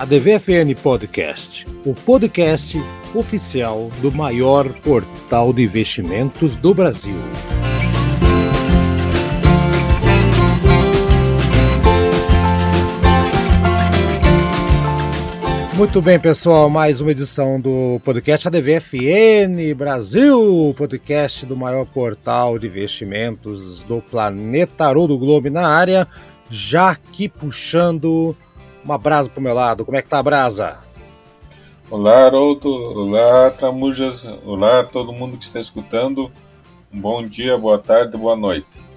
a DVFN Podcast, o podcast oficial do maior portal de investimentos do Brasil. Muito bem, pessoal, mais uma edição do podcast ADVFN Brasil, podcast do maior portal de investimentos do planeta ou do globo na área, já aqui puxando uma brasa pro meu lado. Como é que tá a brasa? Olá, Haroldo. Olá, Tramujas. Olá, todo mundo que está escutando. Um bom dia, boa tarde, boa noite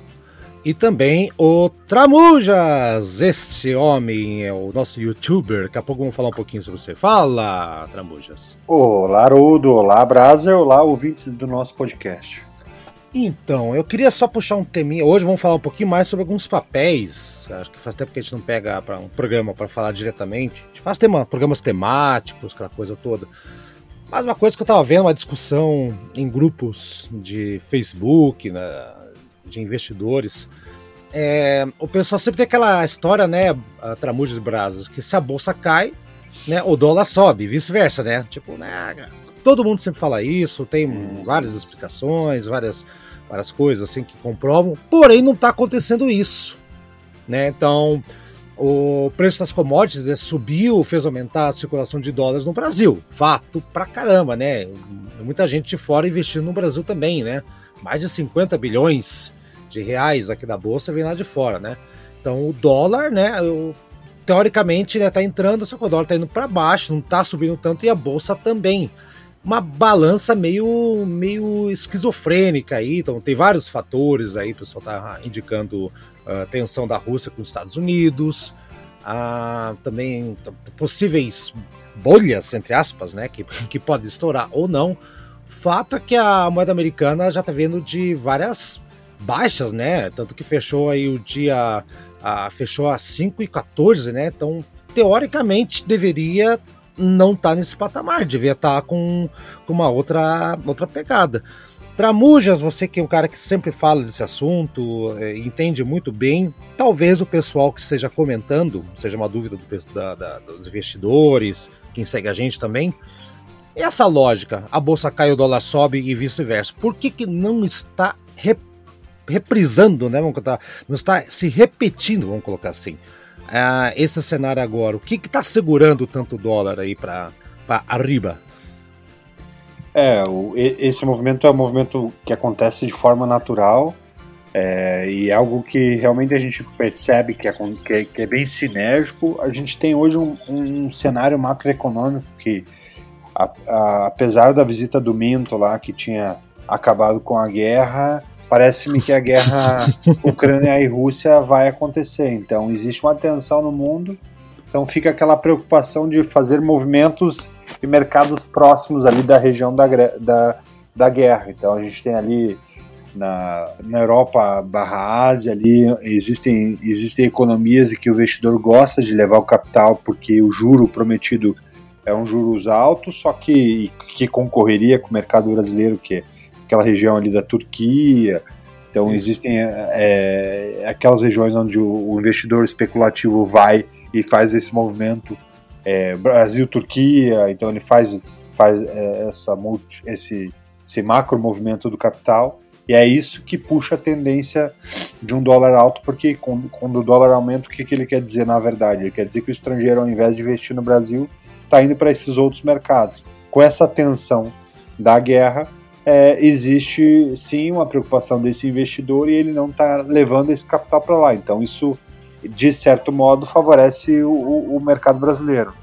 e também o Tramujas. Esse homem é o nosso youtuber. Daqui a pouco vamos falar um pouquinho sobre você. Fala, Tramujas. Olá, Rudo. Olá, Brasa. Olá, ouvintes do nosso podcast. Então, eu queria só puxar um teminha. Hoje vamos falar um pouquinho mais sobre alguns papéis. Acho que faz tempo que a gente não pega para um programa para falar diretamente. A gente faz tema, programas temáticos, aquela coisa toda. Mas uma coisa que eu estava vendo, uma discussão em grupos de Facebook, né, de investidores, é, o pessoal sempre tem aquela história, né, a tramuja de brasas, que se a bolsa cai, né, o dólar sobe, vice-versa, né? Tipo, né, todo mundo sempre fala isso, tem hum. várias explicações, várias, várias coisas assim que comprovam, porém não está acontecendo isso, né? Então, o preço das commodities né, subiu, fez aumentar a circulação de dólares no Brasil. Fato pra caramba, né? Muita gente de fora investindo no Brasil também, né? Mais de 50 bilhões de reais aqui da bolsa vem lá de fora, né? Então o dólar, né, eu, teoricamente, né, tá entrando, só que o dólar tá indo para baixo, não tá subindo tanto e a bolsa também. Uma balança meio meio esquizofrênica aí, então tem vários fatores aí, o pessoal tá indicando a uh, tensão da Rússia com os Estados Unidos, uh, também possíveis bolhas, entre aspas, né, que, que pode estourar ou não. Fato é que a moeda americana já tá vendo de várias baixas, né? Tanto que fechou aí o dia. A, fechou a 5 e 14, né? Então, teoricamente, deveria não tá nesse patamar, devia estar tá com, com uma outra, outra pegada. Tramujas, você que é um cara que sempre fala desse assunto, é, entende muito bem, talvez o pessoal que esteja comentando, seja uma dúvida do, da, da, dos investidores, quem segue a gente também, essa lógica, a bolsa cai, o dólar sobe e vice-versa, por que, que não está repetindo? reprisando, né? Vamos contar, não está se repetindo, vamos colocar assim. Uh, esse cenário agora, o que está segurando tanto dólar aí para arriba? É, o, esse movimento é um movimento que acontece de forma natural é, e é algo que realmente a gente percebe que é, que é, que é bem sinérgico. A gente tem hoje um, um cenário macroeconômico que, a, a, apesar da visita do Minto lá, que tinha acabado com a guerra, parece-me que a guerra Ucrânia e Rússia vai acontecer. Então, existe uma tensão no mundo. Então, fica aquela preocupação de fazer movimentos e mercados próximos ali da região da, da, da guerra. Então, a gente tem ali na, na Europa barra Ásia ali existem, existem economias em que o investidor gosta de levar o capital porque o juro prometido é um juros alto, só que que concorreria com o mercado brasileiro que é aquela região ali da Turquia. Então Sim. existem é, aquelas regiões onde o, o, investidor especulativo vai e faz esse movimento é, Brasil-Turquia, então ele faz, faz é, essa multi, esse, esse macro movimento do capital e é isso que puxa a tendência de um dólar alto, porque quando, quando o dólar aumenta, o que, que ele quer dizer na verdade? Ele quer dizer que o estrangeiro, ao invés de investir no Brasil, está indo para esses outros mercados. Com essa tensão da guerra, é, existe sim uma preocupação desse investidor e ele não está levando esse capital para lá. Então, isso, de certo modo, favorece o, o mercado brasileiro.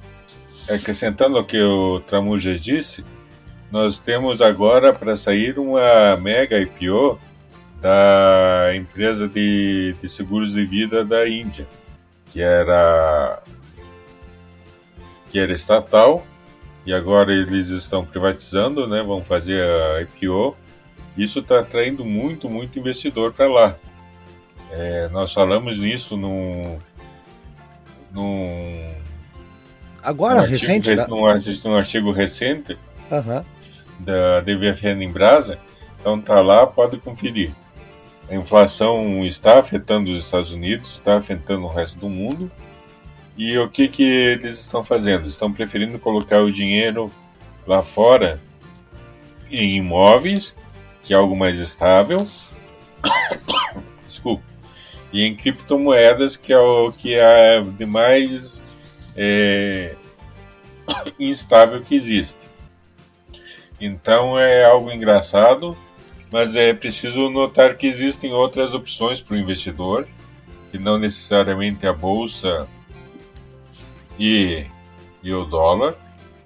Acrescentando o que o Tramujas disse, nós temos agora para sair uma mega IPO da empresa de, de seguros de vida da Índia, que era que era estatal e agora eles estão privatizando, né? Vão fazer a IPO. Isso está atraindo muito, muito investidor para lá. É, nós falamos nisso num, num agora artigo, recente, né? num, num artigo recente uhum. da DVFN em Brasa. Então tá lá, pode conferir. A inflação está afetando os Estados Unidos, está afetando o resto do mundo E o que, que eles estão fazendo? Estão preferindo colocar o dinheiro lá fora em imóveis, que é algo mais estável. Desculpa. E em criptomoedas, que é o que é de mais é, instável que existe. Então é algo engraçado, mas é preciso notar que existem outras opções para o investidor, que não necessariamente a bolsa e, e o dólar.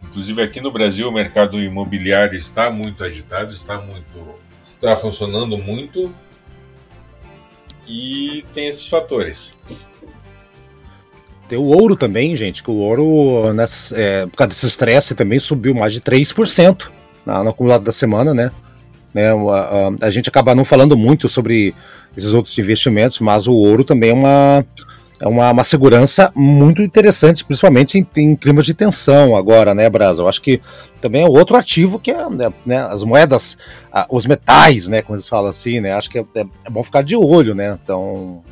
Inclusive aqui no Brasil o mercado imobiliário está muito agitado, está muito está funcionando muito e tem esses fatores. Tem o ouro também, gente, que o ouro, nessa, é, por causa desse estresse, também subiu mais de 3% na, no acumulado da semana, né? né a, a, a, gente acaba não falando muito sobre esses outros investimentos, mas o ouro também é uma, é uma, uma segurança muito interessante, principalmente em, em, climas de tensão agora, né, Brasa? Eu acho que também é outro ativo que é né, né as moedas, os metais, né, como eles falam assim, né? Acho que é, é, é bom ficar de olho, né? Então,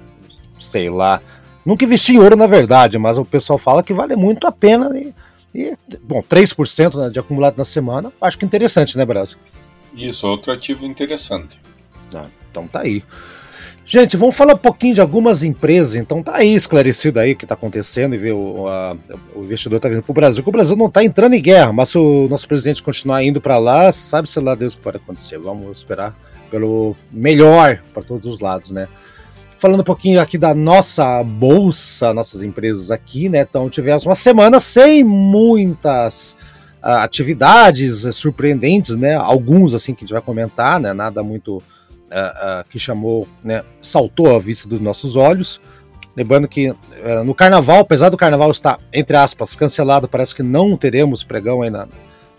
sei lá Nunca investi em ouro, na verdade, mas o pessoal fala que vale muito a pena. E, e bom, 3% né, de acumulado na semana, acho que interessante, né, Brasil? Isso, outro ativo interessante. Ah, então tá aí. Gente, vamos falar um pouquinho de algumas empresas. Então tá aí esclarecido aí o que está acontecendo e ver o, a, o investidor está vindo para o Brasil. Que o Brasil não está entrando em guerra, mas se o nosso presidente continuar indo para lá, sabe se lá Deus o que pode acontecer. Vamos esperar pelo melhor para todos os lados, né? Falando um pouquinho aqui da nossa bolsa, nossas empresas aqui, né? Então tivemos uma semana sem muitas uh, atividades surpreendentes, né? Alguns assim que a gente vai comentar, né? Nada muito uh, que chamou, né? Saltou à vista dos nossos olhos. Lembrando que no carnaval, apesar do carnaval estar, entre aspas, cancelado, parece que não teremos pregão ainda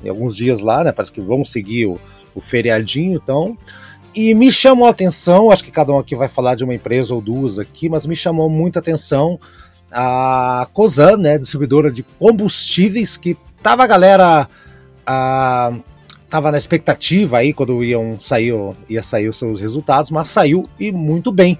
em alguns dias lá, né? Parece que vão seguir o, o feriadinho, então. E me chamou a atenção, acho que cada um aqui vai falar de uma empresa ou duas aqui, mas me chamou muita atenção a Cosan, né, distribuidora de combustíveis, que tava a galera a, tava na expectativa aí quando iam sair, ia sair os seus resultados, mas saiu e muito bem.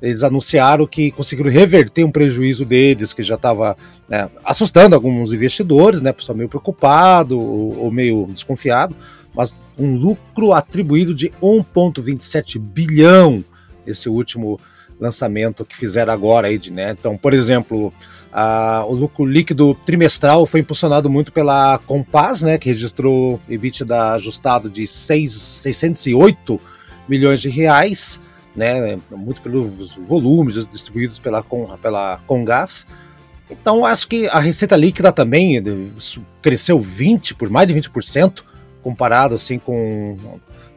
Eles anunciaram que conseguiram reverter um prejuízo deles que já estava né, assustando alguns investidores, né, pessoal meio preocupado ou, ou meio desconfiado mas um lucro atribuído de 1,27 bilhão, esse último lançamento que fizeram agora aí, de, né? Então, por exemplo, a, o lucro líquido trimestral foi impulsionado muito pela Compass, né, que registrou EBITDA ajustado de 6, 608 milhões de reais, né, muito pelos volumes distribuídos pela, pela Congás. Então, acho que a receita líquida também eh, cresceu 20, por mais de 20%, comparado assim com,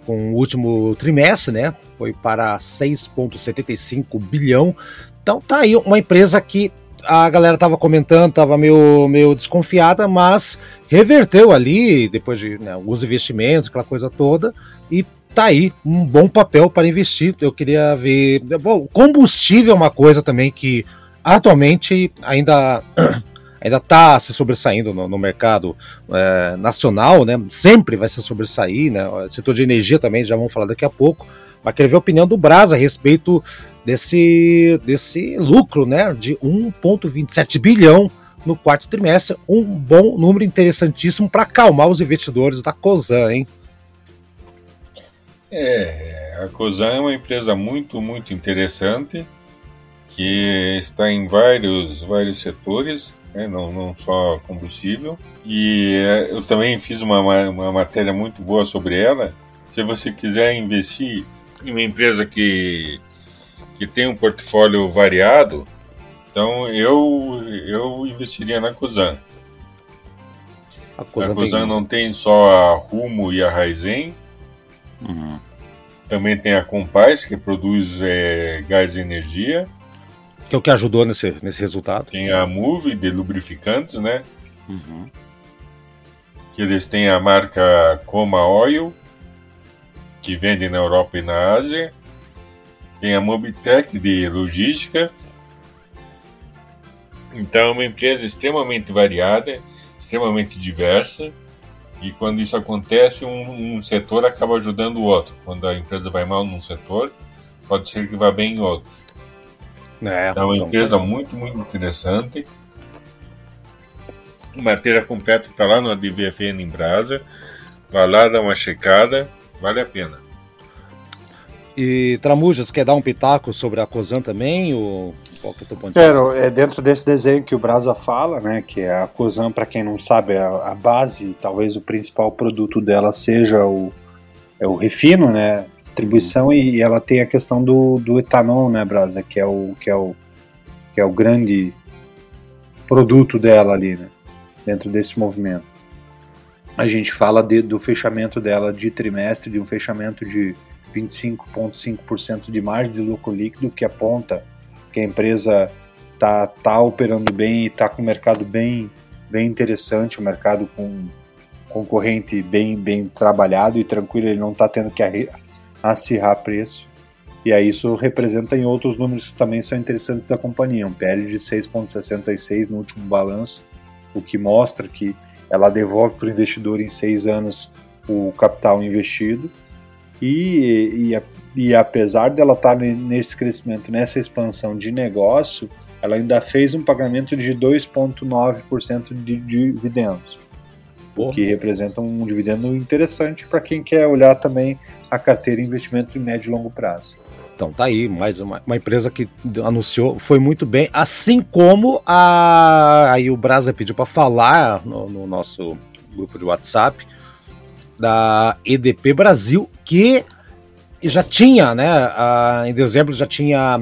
com o último trimestre, né? Foi para 6,75 bilhão. Então tá aí uma empresa que a galera tava comentando, tava meio, meio desconfiada, mas reverteu ali, depois de né, alguns investimentos, aquela coisa toda, e tá aí um bom papel para investir. Eu queria ver. Bom, combustível é uma coisa também que atualmente ainda ainda está se sobressaindo no, no mercado é, nacional, né? Sempre vai se sobressair, né? O setor de energia também, já vamos falar daqui a pouco. Mas queria ver a opinião do Braz a respeito desse, desse lucro, né? De 1,27 bilhão no quarto trimestre. Um bom número interessantíssimo para acalmar os investidores da COSAN, hein? É, a COSAN é uma empresa muito, muito interessante que está em vários, vários setores né, não, não só combustível. E é, eu também fiz uma, uma matéria muito boa sobre ela. Se você quiser investir uma empresa que, que tem um portfólio variado, então eu, eu investiria na Cosan. A Cosan, a Cosan tem... não tem só a Rumo e a Raizen. Uhum. Também tem a Compaz, que produz é, gás e energia. Que é o que ajudou nesse, nesse resultado. Tem a Move de lubrificantes, né? Uhum. Que eles têm a marca Coma Oil, que vende na Europa e na Ásia. Tem a Mobitech de logística. Então é uma empresa extremamente variada, extremamente diversa. E quando isso acontece, um, um, setor acaba ajudando o outro. Quando a empresa vai mal num setor, pode ser que vá bem em outro. É, é uma então, empresa tá. muito, muito interessante. matéria completa está lá no ADVFN em Brasa. Vai lá, dá uma checada, vale a pena. E Tramujas, quer dar um pitaco sobre a Cosan também? Ou qual que é o teu ponto de Quero, é dentro desse desenho que o Brasa fala, né? Que é a Cosan, para quem não sabe, é a, a base, talvez o principal produto dela seja o, é o refino, né? Distribuição e, e ela tem a questão do, do etanol, né, Brasa? Que é o que é o que é o grande produto dela ali, né? Dentro desse movimento. A gente fala de, do fechamento dela de trimestre, de um fechamento de 25,5% de margem de lucro líquido, que aponta que a empresa está tá operando bem e está com um mercado bem, bem interessante, um mercado com concorrente bem, bem trabalhado e tranquilo, ele não está tendo que acirrar preço. E aí isso representa em outros números que também são interessantes da companhia, um PL de 6,66 no último balanço, o que mostra que ela devolve para o investidor em seis anos o capital investido e, e, e apesar dela estar tá nesse crescimento, nessa expansão de negócio, ela ainda fez um pagamento de 2,9% de dividendos. O que representa um dividendo interessante para quem quer olhar também a carteira de investimento em médio e longo prazo. Então tá aí, mais uma, uma empresa que anunciou, foi muito bem, assim como a aí o Brasa pediu para falar no, no, nosso grupo de WhatsApp da EDP Brasil, que já tinha, né, em dezembro já tinha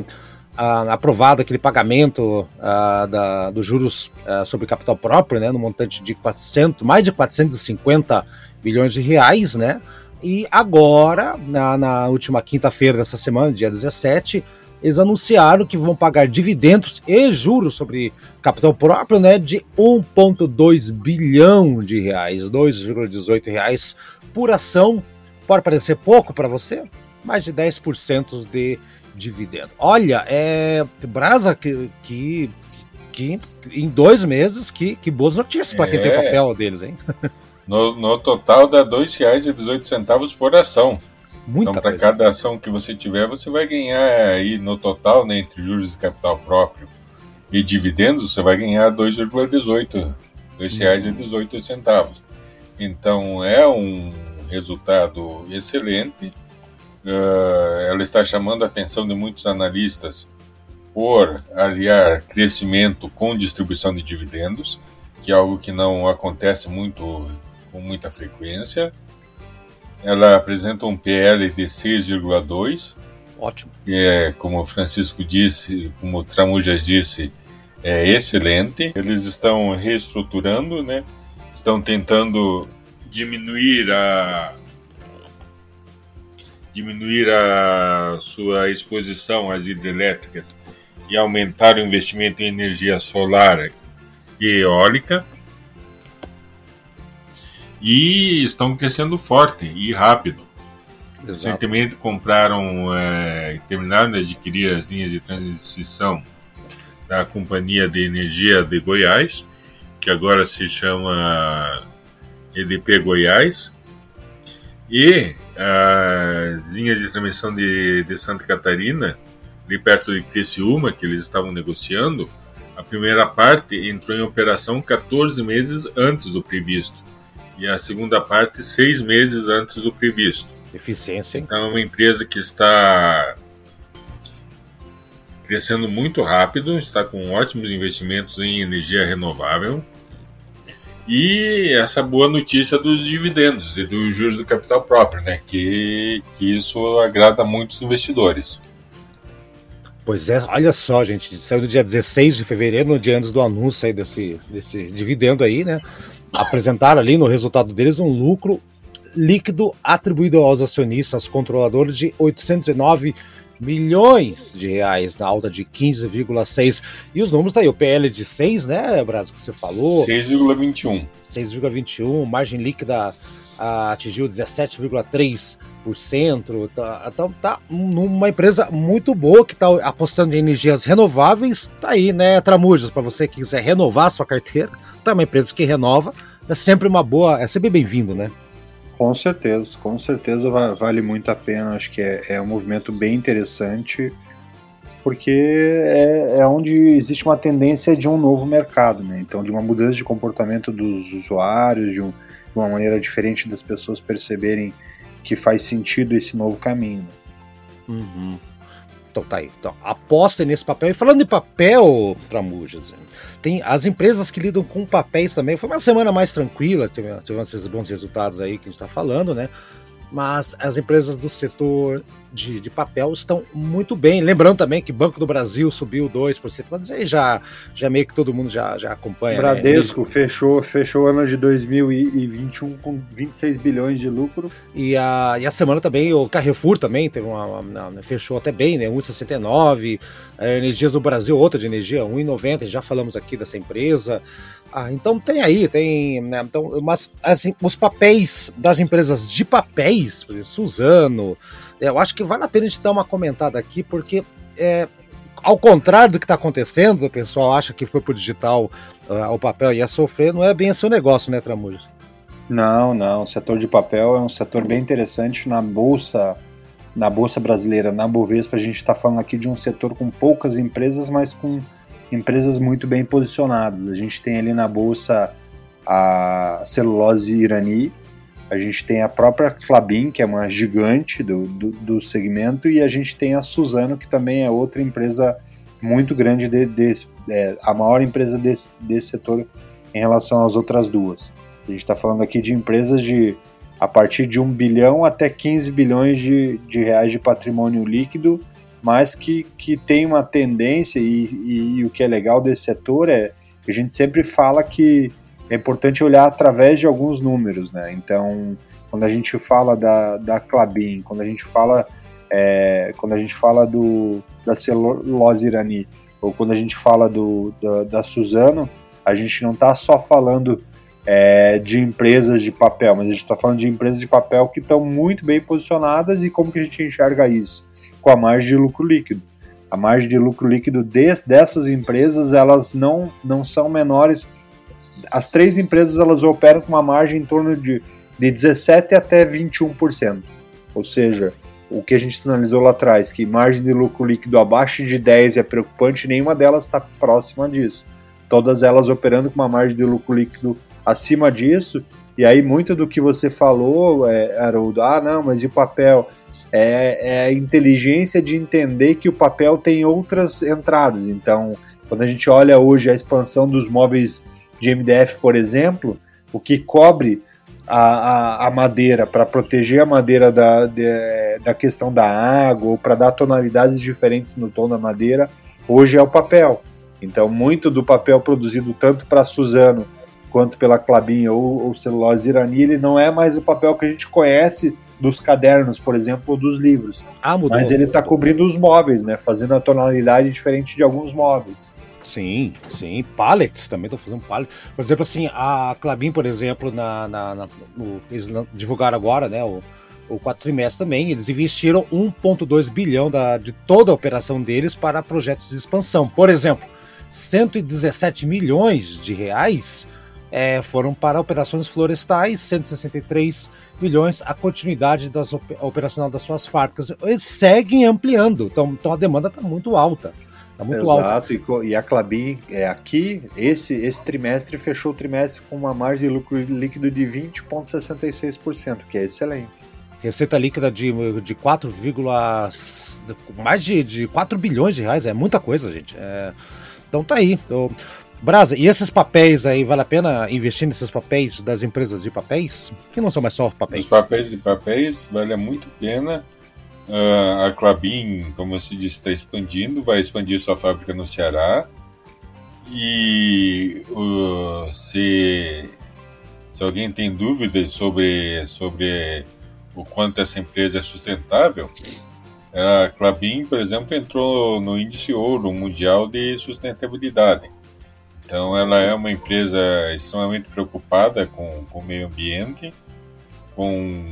aprovado aquele pagamento da, dos juros sobre capital próprio, né, no montante de 400, mais de 450 bilhões de reais, né, e agora, na, na última quinta-feira dessa semana, dia 17, eles anunciaram que vão pagar dividendos e juros sobre capital próprio né, de 1,2 bilhão de reais, 2,18 reais por ação. Pode parecer pouco para você? Mais de 10% de dividendo. Olha, é Brasa que, que, que em dois meses, que, que boas notícias para quem tem é. papel deles, hein? No, no total dá R$ 2,18 por ação. Muita então, para cada ação que você tiver, você vai ganhar aí no total, né, entre juros e capital próprio e dividendos, você vai ganhar 2,18 R$ 2,18. Então é um resultado excelente. Uh, ela está chamando a atenção de muitos analistas por aliar crescimento com distribuição de dividendos, que é algo que não acontece muito com muita frequência. Ela apresenta um PL de 6,2. Ótimo. Que é, como o Francisco disse, como o Tramujas disse, é excelente. Eles estão reestruturando, né? Estão tentando diminuir a diminuir a sua exposição às hidrelétricas e aumentar o investimento em energia solar e eólica e estão crescendo forte e rápido. Exato. Recentemente compraram, é, terminaram de adquirir as linhas de transição da Companhia de Energia de Goiás, que agora se chama EDP Goiás, e as linhas de transmissão de, de Santa Catarina, ali perto de Criciúma, que eles estavam negociando, a primeira parte entrou em operação 14 meses antes do previsto e a segunda parte seis meses antes do previsto. Eficiência, hein? Então é uma empresa que está crescendo muito rápido, está com ótimos investimentos em energia renovável. E essa boa notícia dos dividendos e dos juros do capital próprio, né? Que, que isso agrada muitos investidores. Pois é, olha só, gente, saiu no dia 16 de fevereiro, no dia antes do anúncio aí desse, desse dividendo aí, né? Apresentaram ali no resultado deles um lucro líquido atribuído aos acionistas controladores de 809 milhões de reais, na alta de 15,6. E os números tá aí, o PL de 6, né, Brasil, que você falou? 6,21. 6,21, margem líquida ah, atingiu 17,3%. Tá, então tá numa empresa muito boa que está apostando em energias renováveis. Tá aí, né, Tramujas, para você que quiser renovar sua carteira. Tá uma empresa que renova. É sempre uma boa, é sempre bem-vindo, né? Com certeza, com certeza vale muito a pena. Acho que é, é um movimento bem interessante. porque é, é onde existe uma tendência de um novo mercado, né? Então, de uma mudança de comportamento dos usuários, de, um, de uma maneira diferente das pessoas perceberem que faz sentido esse novo caminho. Uhum. Então tá aí. Então, apostem nesse papel. E falando de papel, Tramujas, tem as empresas que lidam com papéis também. Foi uma semana mais tranquila, tivemos esses bons resultados aí que a gente está falando, né? Mas as empresas do setor de, de, papel estão muito bem. Lembrando também que Banco do Brasil subiu 2%, mas aí já, já meio que todo mundo já, já acompanha. Né? Bradesco né? fechou, fechou o ano de 2021 com 26 bilhões de lucro. E a, e a semana também, o Carrefour também teve uma, uma, uma fechou até bem, né? 1,69. Energias do Brasil, outra de energia, 1,90. Já falamos aqui dessa empresa. Ah, então tem aí, tem. Né, então, mas assim, os papéis das empresas de papéis, Suzano, é, eu acho que vale a pena a gente dar uma comentada aqui, porque é, ao contrário do que está acontecendo, o pessoal acha que foi para o digital uh, o papel ia sofrer, não é bem esse o negócio, né, Tramujas? Não, não. O setor de papel é um setor bem interessante na bolsa, na bolsa brasileira, na Bovespa. A gente está falando aqui de um setor com poucas empresas, mas com empresas muito bem posicionadas. A gente tem ali na bolsa a celulose Irani, a gente tem a própria Clabin, que é uma gigante do, do, do, segmento, e a gente tem a Suzano, que também é outra empresa muito grande, de, de é, a maior empresa desse, desse setor em relação às outras duas. A gente está falando aqui de empresas de a partir de 1 bilhão até 15 bilhões de, de reais de patrimônio líquido mas que, que tem uma tendência, e, e, e, o que é legal desse setor é que a gente sempre fala que é importante olhar através de alguns números, né? Então, quando a gente fala da, da Clabin, quando a gente fala é, quando a gente fala do, da celulose irani, ou quando a gente fala do, da, da Suzano, a gente não está só falando é, de empresas de papel, mas a gente está falando de empresas de papel que estão muito bem posicionadas e como que a gente enxerga isso? Com a margem de lucro líquido. A margem de lucro líquido des, dessas empresas, elas não, não são menores. As três empresas elas operam com uma margem em torno de, de 17% até 21%. Ou seja, o que a gente sinalizou lá atrás, que margem de lucro líquido abaixo de 10 é preocupante, nenhuma delas está próxima disso. Todas elas operando com uma margem de lucro líquido acima disso. E aí, muito do que você falou, é, Haroldo, ah, não, mas e o papel? É, é, a inteligência de entender que o papel tem outras entradas. Então, quando a gente olha hoje a expansão dos móveis de MDF, por exemplo, o que cobre a, a, a madeira para proteger a madeira da, de, da questão da água ou para dar tonalidades diferentes no tom da madeira, hoje é o papel. Então, muito do papel produzido tanto para Suzano quanto pela Clabin ou, ou celulose irani, ele não é mais o papel que a gente conhece dos cadernos, por exemplo, ou dos livros. Ah, mudou. Mas ele está cobrindo os móveis, né? Fazendo a tonalidade diferente de alguns móveis. Sim, sim. Pallets também estão fazendo pallets. Por exemplo, assim, a Clabin, por exemplo, na, na, na no, eles divulgaram agora, né? O, o quatro trimestre também, eles investiram 1,2 bilhão da, de toda a operação deles para projetos de expansão. Por exemplo, 117 milhões de reais é, foram para operações florestais, 163 milhões a continuidade das operacional das suas fábricas. Eles seguem ampliando, então, então a demanda está muito alta. Tá muito Exato, e a Clabin é aqui, esse, esse trimestre fechou o trimestre com uma margem de lucro líquido de 20,66%, que é excelente. Receita líquida de, de 4, mais de, de 4 bilhões de reais, é muita coisa, gente. É, então tá aí. Então, Brasa, e esses papéis aí, vale a pena investir nesses papéis das empresas de papéis? Que não são mais só papéis. Os papéis de papéis, vale muito pena. Uh, a Clabin, como se disse, está expandindo, vai expandir sua fábrica no Ceará. E uh, se, se alguém tem dúvidas sobre, sobre o quanto essa empresa é sustentável, a Clabin, por exemplo, entrou no índice ouro mundial de sustentabilidade. Então, ela é uma empresa extremamente preocupada com, com o meio ambiente, com,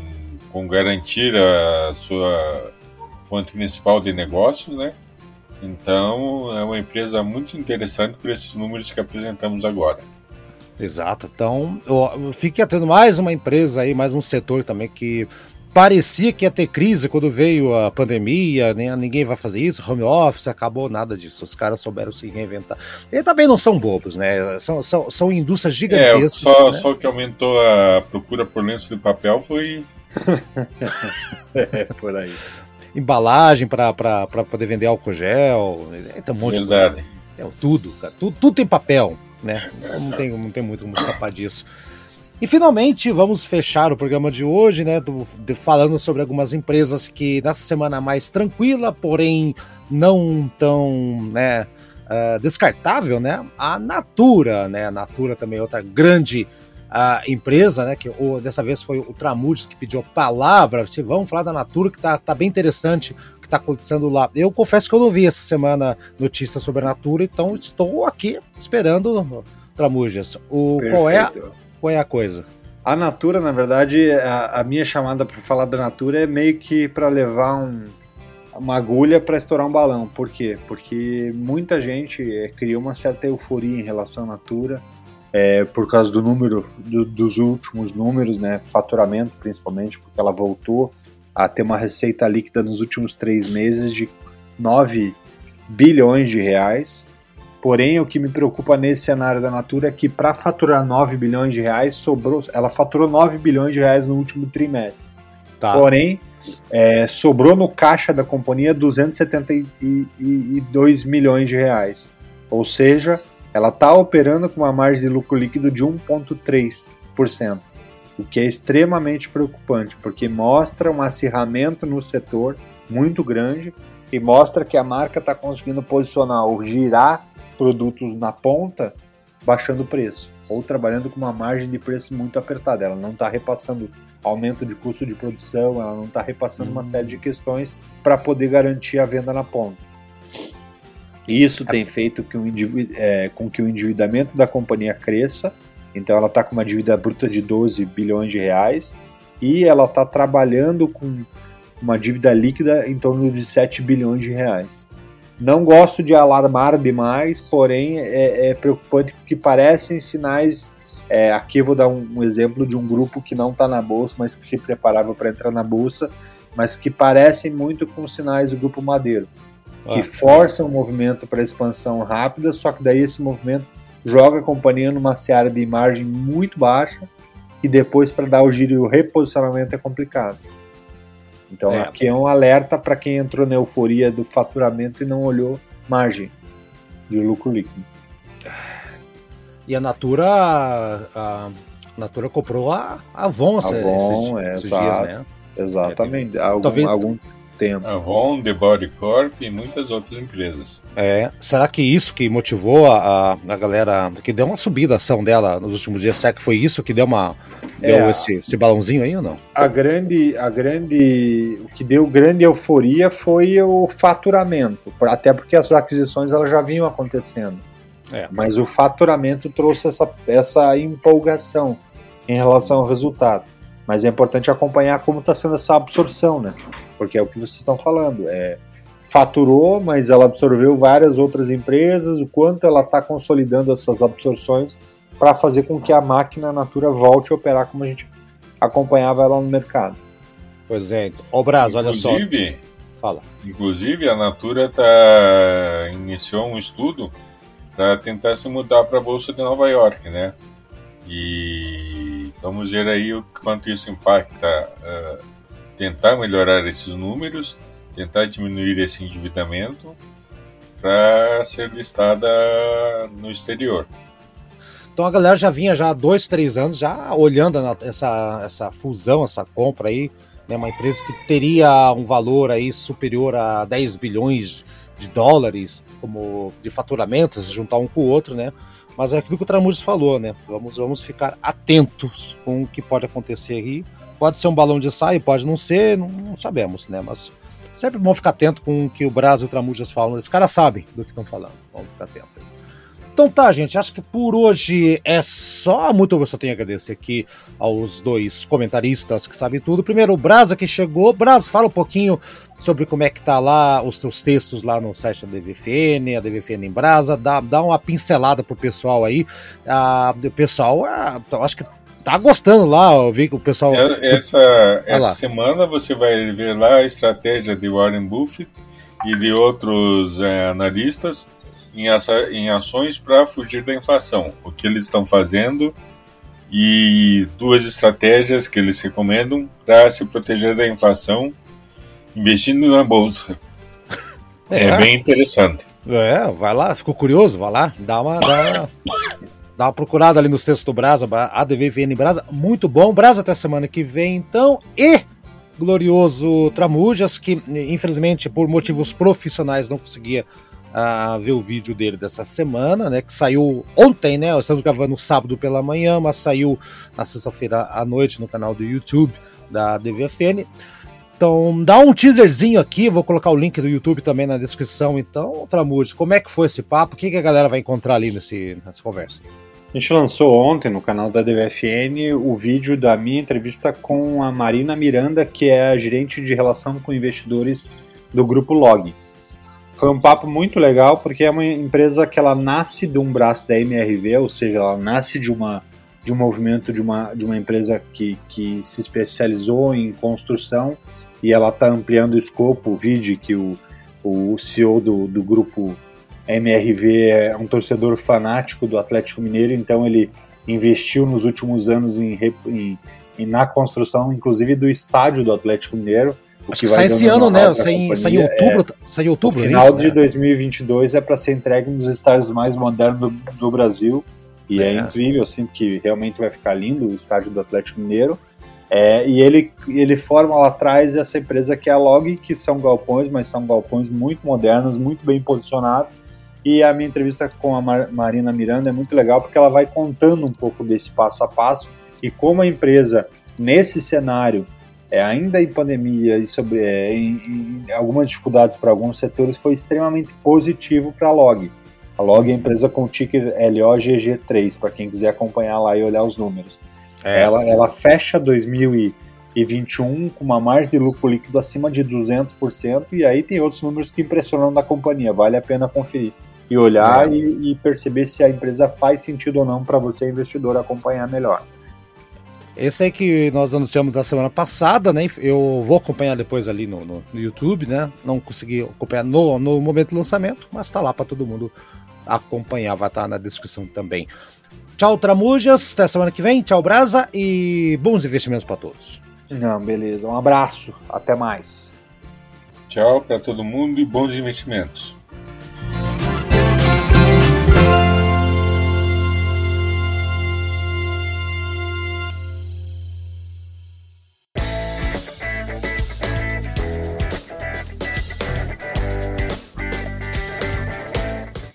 com garantir a sua fonte principal de negócios, né? Então, é uma empresa muito interessante por esses números que apresentamos agora. Exato. Então, fique atento mais uma empresa aí, mais um setor também que parecia que ia ter crise quando veio a pandemia, né? ninguém vai fazer isso, home office, acabou nada disso. Os caras souberam se reinventar. E também não são bobos, né? São, são, são indústrias gigantescas. É, só, né? só que aumentou a procura por lenço de papel foi. é, por aí. Embalagem para poder vender álcool gel. Tem um monte Verdade. De... É, tudo, cara. Tudo, tudo tem papel, né? Não tem, não tem muito como escapar disso. E finalmente vamos fechar o programa de hoje, né? Do, de, falando sobre algumas empresas que nessa semana mais tranquila, porém não tão né, uh, descartável, né? A Natura, né? A Natura também é outra grande uh, empresa, né? Que dessa vez foi o Tramudes que pediu palavra. Vamos falar da Natura, que tá, tá bem interessante o que está acontecendo lá. Eu confesso que eu não vi essa semana notícias sobre a Natura, então estou aqui esperando Tramujas. O, qual é a qual é a coisa? A Natura, na verdade, a, a minha chamada para falar da Natura é meio que para levar um, uma agulha para estourar um balão. Por quê? Porque muita gente é, criou uma certa euforia em relação à Natura, é, por causa do número, do, dos últimos números, né, faturamento principalmente, porque ela voltou a ter uma receita líquida nos últimos três meses de 9 bilhões de reais. Porém, o que me preocupa nesse cenário da Natura é que para faturar 9 bilhões de reais, sobrou, ela faturou 9 bilhões de reais no último trimestre. Tá. Porém, é, sobrou no caixa da companhia 272 milhões de reais. Ou seja, ela está operando com uma margem de lucro líquido de 1,3%, o que é extremamente preocupante, porque mostra um acirramento no setor muito grande e mostra que a marca está conseguindo posicionar ou girar produtos na ponta baixando o preço ou trabalhando com uma margem de preço muito apertada. Ela não está repassando aumento de custo de produção, ela não está repassando uma série de questões para poder garantir a venda na ponta. Isso tem feito que é, com que o endividamento da companhia cresça. Então ela está com uma dívida bruta de 12 bilhões de reais e ela está trabalhando com uma dívida líquida em torno de 7 bilhões de reais. Não gosto de alarmar demais, porém é, é preocupante porque parecem sinais. É, aqui eu vou dar um, um, exemplo de um grupo que não está na bolsa, mas que se preparava para entrar na bolsa, mas que parecem muito com sinais do grupo Madeiro, ah, que forçam o um movimento para expansão rápida, só que daí esse movimento joga a companhia numa seara de margem muito baixa e depois para dar o giro e o reposicionamento é complicado. Então é. aqui é um alerta para quem entrou na euforia do faturamento e não olhou margem de lucro líquido. E a Natura, a, Natura comprou a Avon, Avon esses, é, esses dias, né? Exatamente. É, algum, talvez, algum tempo. Avon, The Body Corp e muitas outras empresas. É, será que isso que motivou a, a galera, que deu uma subida a ação dela nos últimos dias, será que foi isso que deu uma deu é, esse, esse balãozinho aí ou não? A grande, a grande, o que deu grande euforia foi o faturamento, até porque as aquisições elas já vinham acontecendo. É. Mas o faturamento trouxe essa, essa empolgação em relação ao resultado. Mas é importante acompanhar como está sendo essa absorção, né? Porque é o que vocês estão falando. É, faturou, mas ela absorveu várias outras empresas, o quanto ela está consolidando essas absorções para fazer com que a máquina Natura volte a operar como a gente acompanhava ela no mercado. Pois é, o Braz, olha só. Inclusive, fala. Inclusive a Natura tá iniciou um estudo para tentar se mudar para a bolsa de Nova York, né? E Vamos ver aí o quanto isso impacta. Uh, tentar melhorar esses números, tentar diminuir esse endividamento para ser listada no exterior. Então a galera já vinha já há dois, três anos já olhando essa, essa fusão, essa compra aí, né, uma empresa que teria um valor aí superior a 10 bilhões de dólares como de se juntar um com o outro, né? Mas é aquilo que o Tramujas falou, né? Vamos, vamos ficar atentos com o que pode acontecer aí. Pode ser um balão de saia, pode não ser, não, não sabemos, né? Mas sempre bom ficar atento com o que o Brasil e o Tramujas falam. Esses caras sabem do que estão falando. Vamos ficar atento aí. Então tá, gente, acho que por hoje é só. Muito eu só tenho a agradecer aqui aos dois comentaristas que sabem tudo. Primeiro, o Brasa que chegou. Brasa, fala um pouquinho sobre como é que tá lá os seus textos lá no site da DVFN, a DVFN em Brasa, dá, dá uma pincelada pro pessoal aí. Ah, o pessoal, ah, acho que tá gostando lá, eu vi que o pessoal. É, essa, essa semana você vai ver lá a estratégia de Warren Buffett e de outros é, analistas em, essa, em ações para fugir da inflação. O que eles estão fazendo e duas estratégias que eles recomendam para se proteger da inflação investindo na bolsa. É, é bem interessante. É, vai lá, ficou curioso? Vai lá, dá uma, dá uma, dá uma procurada ali nos textos do Brasa, ADVVN Brasa, muito bom. Brasa até semana que vem, então. E glorioso Tramujas, que infelizmente por motivos profissionais não conseguia uh, ver o vídeo dele dessa semana, né? Que saiu ontem, né? Estamos gravando no sábado pela manhã, mas saiu na sexta-feira à noite no canal do YouTube da DVFN. Então, dá um teaserzinho aqui, vou colocar o link do YouTube também na descrição. Então, Tramujas, como é que foi esse papo? O que, que a galera vai encontrar ali nesse, nessa conversa? A gente lançou ontem no canal da DVFN o vídeo da minha entrevista com a Marina Miranda, que é a gerente de relação com investidores do grupo Log. Foi um papo muito legal porque é uma empresa que ela nasce de um braço da MRV, ou seja, ela nasce de uma de um movimento de uma, de uma empresa que, que se especializou em construção e ela está ampliando o escopo. O vídeo que o, o CEO do, do grupo MRV é um torcedor fanático do Atlético Mineiro, então ele investiu nos últimos anos em, em, em na construção, inclusive do estádio do Atlético Mineiro. O Acho que, que sai esse ano, né? Sai, sai, em outubro. É, sai em outubro. O final é isso, de né? 2022 é para ser entregue nos estádios mais modernos do, do Brasil. E é. é. incrível, assim, porque realmente vai ficar lindo o estádio do Atlético Mineiro. É, e ele, ele forma lá atrás essa empresa que é a Log, que são galpões, mas são galpões muito modernos, muito bem posicionados e a minha entrevista com a Mar Marina Miranda é muito legal porque ela vai contando um pouco desse passo a passo e como a empresa, nesse cenário, é, ainda em pandemia e sobre é, em, em algumas dificuldades para alguns setores, foi extremamente positivo para a Log. A Log é a empresa com o ticker LOGG3, para quem quiser acompanhar lá e olhar os números. É. Ela, ela fecha 2021 com uma margem de lucro líquido acima de 200%, e aí tem outros números que impressionam da companhia, vale a pena conferir e olhar é. e, e, perceber se a empresa faz sentido ou não para você, investidor, acompanhar melhor. Esse aí que nós anunciamos na semana passada, né? Eu vou acompanhar depois ali no, no, no YouTube, né? Não consegui acompanhar no, no momento do lançamento, mas está lá para todo mundo acompanhar, vai estar tá na descrição também. Tchau, Tramujas, até semana que vem. Tchau, Brasa e bons investimentos para todos. Não, beleza. Um abraço, até mais. Tchau para todo mundo e bons investimentos.